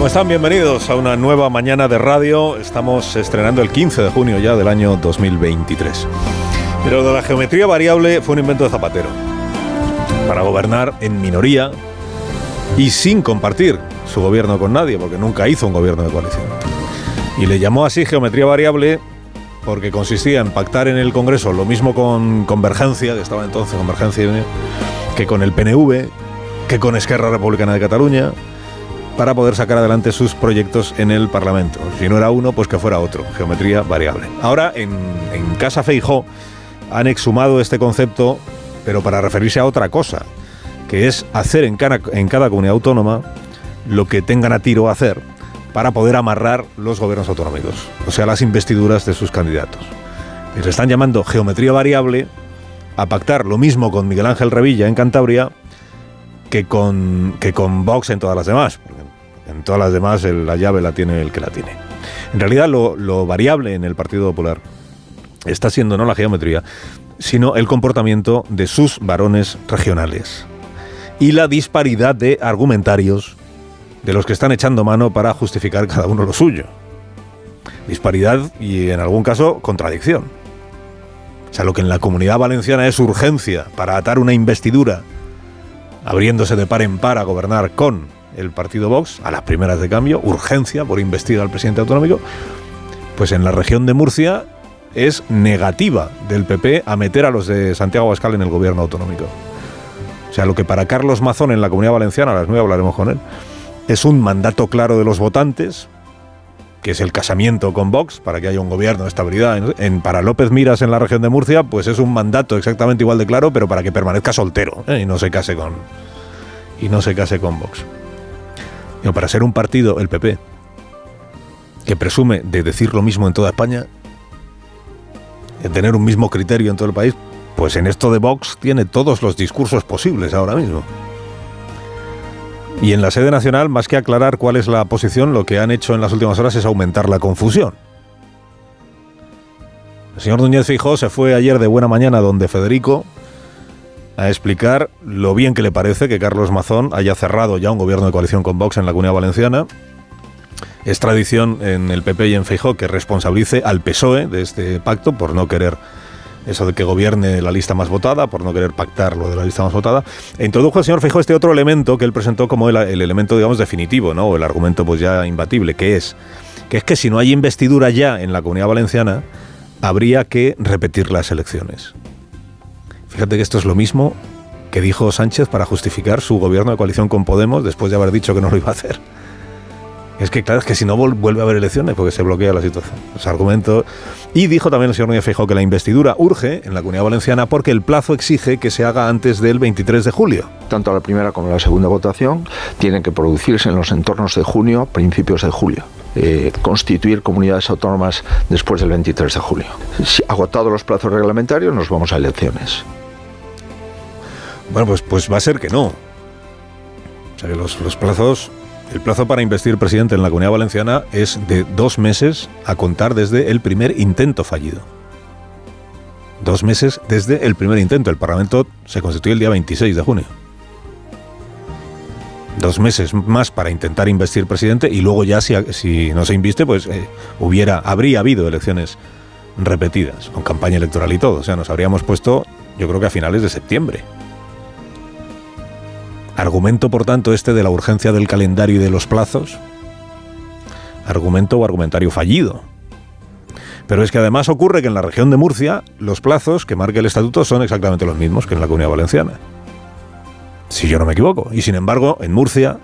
¿Cómo están? Bienvenidos a una nueva mañana de radio. Estamos estrenando el 15 de junio ya del año 2023. Pero de la geometría variable fue un invento de Zapatero. Para gobernar en minoría y sin compartir su gobierno con nadie, porque nunca hizo un gobierno de coalición. Y le llamó así geometría variable porque consistía en pactar en el Congreso lo mismo con Convergencia, que estaba entonces Convergencia que con el PNV, que con Esquerra Republicana de Cataluña, para poder sacar adelante sus proyectos en el Parlamento. Si no era uno, pues que fuera otro, geometría variable. Ahora, en, Casa Feijó, han exhumado este concepto, pero para referirse a otra cosa, que es hacer en cada, en cada comunidad autónoma lo que tengan a tiro a hacer para poder amarrar los gobiernos autonómicos, o sea, las investiduras de sus candidatos. Les están llamando geometría variable a pactar lo mismo con Miguel Ángel Revilla en Cantabria que con, que con Vox en todas las demás. En todas las demás la llave la tiene el que la tiene. En realidad lo, lo variable en el Partido Popular está siendo no la geometría, sino el comportamiento de sus varones regionales y la disparidad de argumentarios de los que están echando mano para justificar cada uno lo suyo. Disparidad y en algún caso contradicción. O sea, lo que en la comunidad valenciana es urgencia para atar una investidura, abriéndose de par en par a gobernar con el partido Vox, a las primeras de cambio, urgencia por investir al presidente autonómico, pues en la región de Murcia es negativa del PP a meter a los de Santiago Abascal en el gobierno autonómico. O sea, lo que para Carlos Mazón en la Comunidad Valenciana, a las 9 hablaremos con él, es un mandato claro de los votantes, que es el casamiento con Vox, para que haya un gobierno de estabilidad. En- para López Miras en la región de Murcia, pues es un mandato exactamente igual de claro, pero para que permanezca soltero ¿eh? y no se case con y no se case con Vox. Digo, para ser un partido, el PP, que presume de decir lo mismo en toda España, de tener un mismo criterio en todo el país, pues en esto de Vox tiene todos los discursos posibles ahora mismo. Y en la sede nacional, más que aclarar cuál es la posición, lo que han hecho en las últimas horas es aumentar la confusión. El señor Núñez Fijó se fue ayer de buena mañana donde Federico a explicar lo bien que le parece que Carlos Mazón haya cerrado ya un gobierno de coalición con Vox en la Comunidad Valenciana. Es tradición en el PP y en Feijó que responsabilice al PSOE de este pacto por no querer eso de que gobierne la lista más votada, por no querer pactar lo de la lista más votada. E introdujo el señor Feijó este otro elemento que él presentó como el, el elemento, digamos, definitivo, ¿no? El argumento pues ya imbatible, que es que es que si no hay investidura ya en la Comunidad Valenciana, habría que repetir las elecciones. Fíjate que esto es lo mismo que dijo Sánchez para justificar su gobierno de coalición con Podemos después de haber dicho que no lo iba a hacer. Es que claro, es que si no vuelve a haber elecciones porque se bloquea la situación. Los argumentos. Y dijo también el señor Núñez Feijóo que la investidura urge en la Comunidad Valenciana porque el plazo exige que se haga antes del 23 de julio. Tanto la primera como la segunda votación tienen que producirse en los entornos de junio, principios de julio. Eh, constituir comunidades autónomas después del 23 de julio. Si agotados los plazos reglamentarios, nos vamos a elecciones. Bueno, pues, pues va a ser que no. O sea que los, los plazos. El plazo para investir presidente en la Comunidad Valenciana es de dos meses a contar desde el primer intento fallido. Dos meses desde el primer intento. El Parlamento se constituye el día 26 de junio. Dos meses más para intentar investir presidente y luego ya si, si no se inviste, pues eh, hubiera, habría habido elecciones repetidas, con campaña electoral y todo. O sea, nos habríamos puesto, yo creo que a finales de septiembre. Argumento, por tanto, este de la urgencia del calendario y de los plazos. Argumento o argumentario fallido. Pero es que además ocurre que en la región de Murcia los plazos que marca el estatuto son exactamente los mismos que en la comunidad valenciana. Si yo no me equivoco. Y sin embargo, en Murcia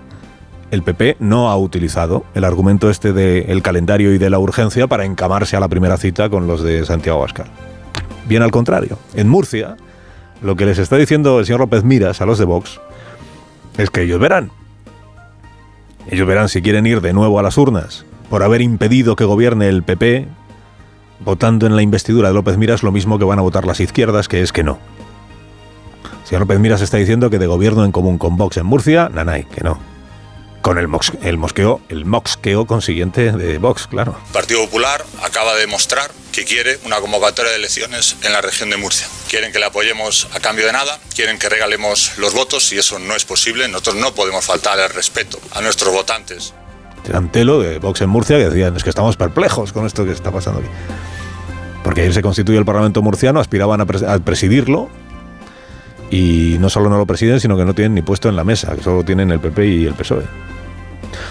el PP no ha utilizado el argumento este del calendario y de la urgencia para encamarse a la primera cita con los de Santiago Abascal. Bien al contrario. En Murcia, lo que les está diciendo el señor López Miras a los de Vox es que ellos verán. Ellos verán si quieren ir de nuevo a las urnas por haber impedido que gobierne el PP votando en la investidura de López Miras lo mismo que van a votar las izquierdas, que es que no. Si López Miras está diciendo que de gobierno en común con Vox en Murcia, nanay, que no. Con el, el mosqueo, el moxqueo consiguiente de Vox, claro. El Partido Popular acaba de demostrar que quiere una convocatoria de elecciones en la región de Murcia. Quieren que le apoyemos a cambio de nada, quieren que regalemos los votos y eso no es posible. Nosotros no podemos faltar el respeto a nuestros votantes. Antelo de Vox en Murcia que decían, es que estamos perplejos con esto que está pasando aquí. Porque ayer se constituye el Parlamento murciano, aspiraban a, presidirlo y no solo no lo presiden, sino que no tienen ni puesto en la mesa, que solo tienen el PP y el PSOE.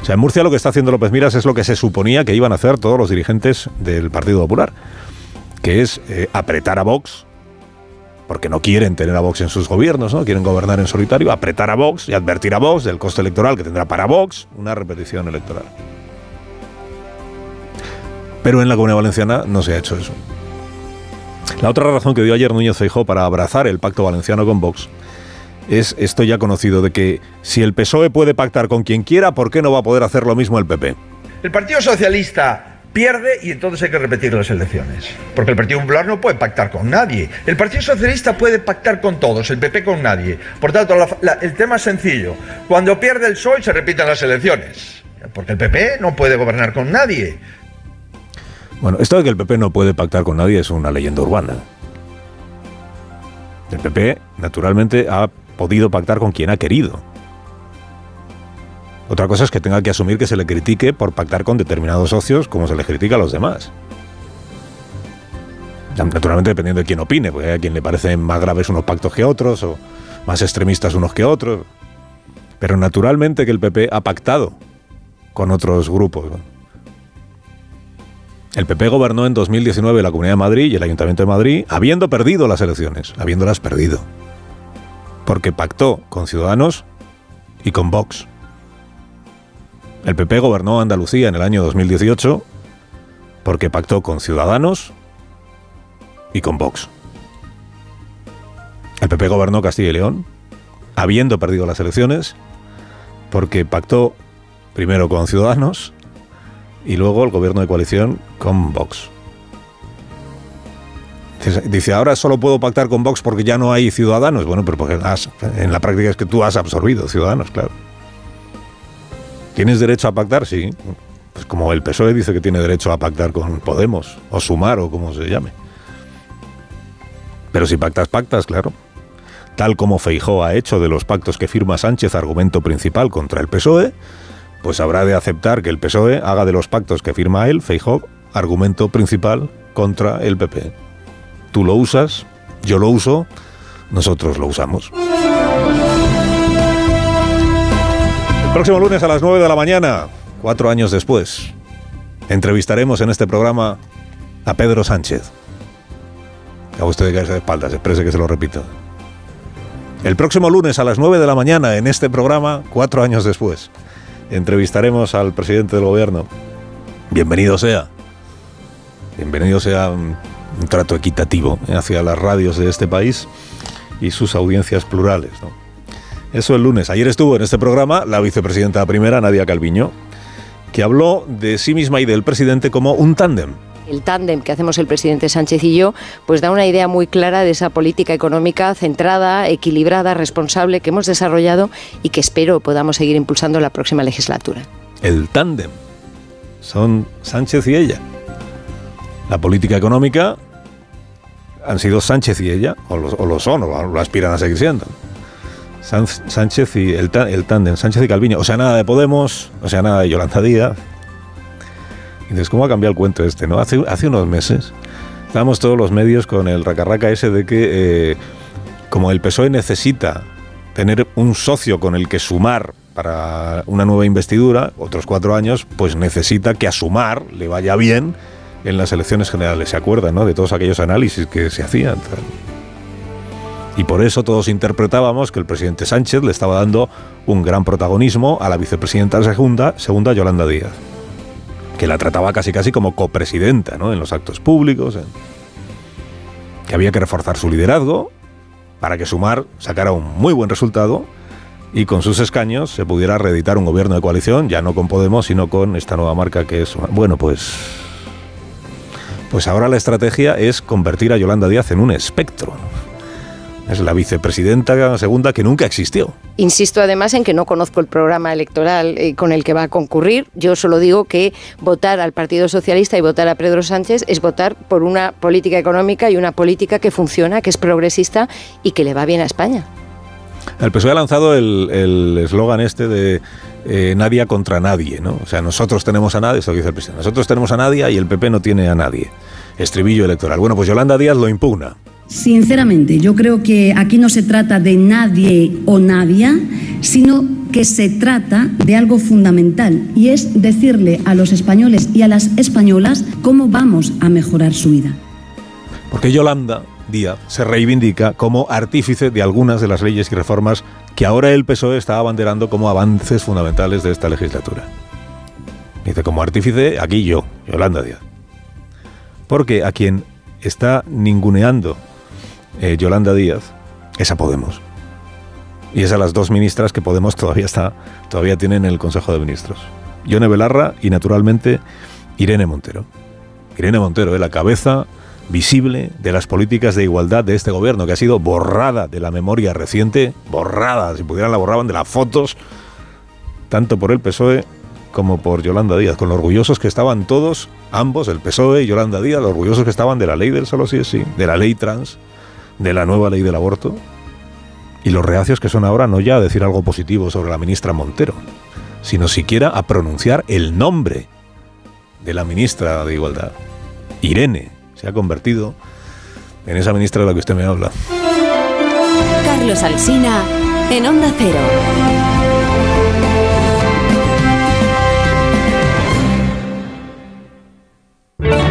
O sea, en Murcia lo que está haciendo López Miras es lo que se suponía que iban a hacer todos los dirigentes del Partido Popular, que es eh, apretar a Vox, porque no quieren tener a Vox en sus gobiernos, ¿no? Quieren gobernar en solitario, apretar a Vox y advertir a Vox del coste electoral que tendrá para Vox una repetición electoral. Pero en la Comunidad Valenciana no se ha hecho eso. La otra razón que dio ayer Núñez Feijó para abrazar el pacto valenciano con Vox es esto ya conocido de que si el PSOE puede pactar con quien quiera, ¿por qué no va a poder hacer lo mismo el PP? El Partido Socialista pierde y entonces hay que repetir las elecciones. Porque el Partido Popular no puede pactar con nadie. El Partido Socialista puede pactar con todos, el PP con nadie. Por tanto, el tema es sencillo. Cuando pierde el PSOE se repiten las elecciones. Porque el PP no puede gobernar con nadie. Bueno, esto de que el PP no puede pactar con nadie es una leyenda urbana. El PP, naturalmente, ha podido pactar con quien ha querido. Otra cosa es que tenga que asumir que se le critique por pactar con determinados socios como se le critica a los demás. Naturalmente dependiendo de quién opine, porque a quien le parecen más graves unos pactos que otros, o más extremistas unos que otros. Pero naturalmente que el PP ha pactado con otros grupos. El PP gobernó en 2019 la Comunidad de Madrid y el Ayuntamiento de Madrid, habiendo perdido las elecciones, habiéndolas perdido porque pactó con Ciudadanos y con Vox. El PP gobernó Andalucía en el año 2018 porque pactó con Ciudadanos y con Vox. El PP gobernó Castilla y León, habiendo perdido las elecciones, porque pactó primero con Ciudadanos y luego el gobierno de coalición con Vox. Dice, ahora solo puedo pactar con Vox porque ya no hay ciudadanos. Bueno, pero porque en la práctica es que tú has absorbido ciudadanos, claro. ¿Tienes derecho a pactar? Sí. Pues como el PSOE dice que tiene derecho a pactar con Podemos, o Sumar, o como se llame. Pero si pactas, pactas, claro. Tal como Feijó ha hecho de los pactos que firma Sánchez argumento principal contra el PSOE, pues habrá de aceptar que el PSOE haga de los pactos que firma él, Feijó, argumento principal contra el PP. Tú lo usas, yo lo uso, nosotros lo usamos. El próximo lunes a las 9 de la mañana, cuatro años después, entrevistaremos en este programa a Pedro Sánchez. A usted de caerse de espaldas, exprese que se lo repito. El próximo lunes a las 9 de la mañana, en este programa, cuatro años después, entrevistaremos al presidente del gobierno. Bienvenido sea. Bienvenido sea un trato equitativo hacia las radios de este país y sus audiencias plurales. Eso el lunes. Ayer estuvo en este programa la vicepresidenta primera, Nadia Calviño, que habló de sí misma y del presidente como un tándem. El tándem que hacemos el presidente Sánchez y yo, pues da una idea muy clara de esa política económica centrada, equilibrada, responsable que hemos desarrollado y que espero podamos seguir impulsando la próxima legislatura. El tándem. Son Sánchez y ella. La política económica han sido Sánchez y ella, o lo, son, o lo, aspiran a seguir siendo. Sánchez y el, el tándem, Sánchez y Calviño. O sea, nada de Podemos, o sea, nada de Yolanda Díaz. Entonces, ¿cómo ha cambiado el cuento este? no Hace, hace unos meses estábamos todos los medios con el racarraca ese de que, eh, como el PSOE necesita tener un socio con el que sumar para una nueva investidura, otros cuatro años, pues necesita que a sumar le vaya bien en las elecciones generales, ¿se acuerdan, no? De todos aquellos análisis que se hacían. Y por eso todos interpretábamos que el presidente Sánchez le estaba dando un gran protagonismo a la vicepresidenta segunda, segunda Yolanda Díaz, que la trataba casi casi como copresidenta, ¿no? En los actos públicos, que había que reforzar su liderazgo para que Sumar sacara un muy buen resultado y con sus escaños se pudiera reeditar un gobierno de coalición, ya no con Podemos, sino con esta nueva marca que es... Bueno, pues Pues ahora la estrategia es convertir a Yolanda Díaz en un espectro. Es la vicepresidenta segunda que nunca existió. Insisto además en que no conozco el programa electoral eh, con el que va a concurrir. Yo solo digo que votar al Partido Socialista y votar a Pedro Sánchez es votar por una política económica y una política que funciona, que es progresista y que le va bien a España. El PSOE ha lanzado el eslogan este de eh, nadie contra nadie, ¿no? O sea, nosotros tenemos a nadie, eso dice el presidente, nosotros tenemos a nadie y el PP no tiene a nadie. Estribillo electoral. Bueno, pues Yolanda Díaz lo impugna. Sinceramente, yo creo que aquí no se trata de nadie o nadie, sino que se trata de algo fundamental y es decirle a los españoles y a las españolas cómo vamos a mejorar su vida. Porque Yolanda Díaz se reivindica como artífice de algunas de las leyes y reformas que ahora el PSOE está abanderando como avances fundamentales de esta legislatura. Dice, como artífice, aquí yo, Yolanda Díaz. Porque a quien está ninguneando eh, Yolanda Díaz es a Podemos. Y es a las dos ministras que Podemos todavía está, todavía tiene en el Consejo de Ministros. Yone Belarra y naturalmente Irene Montero. Irene Montero, es la cabeza visible de las políticas de igualdad de este gobierno, que ha sido borrada de la memoria reciente, borrada, si pudieran la borraban de las fotos, tanto por el PSOE como por Yolanda Díaz, con lo orgullosos que estaban todos, ambos, el PSOE y Yolanda Díaz, lo orgullosos que estaban de la ley del solo sí es sí, de la ley trans, de la nueva ley del aborto, y los reacios que son ahora no ya a decir algo positivo sobre la ministra Montero, sino siquiera a pronunciar el nombre de la ministra de Igualdad, Irene, se ha convertido en esa ministra de la que usted me habla. Carlos Alsina, en Onda Cero.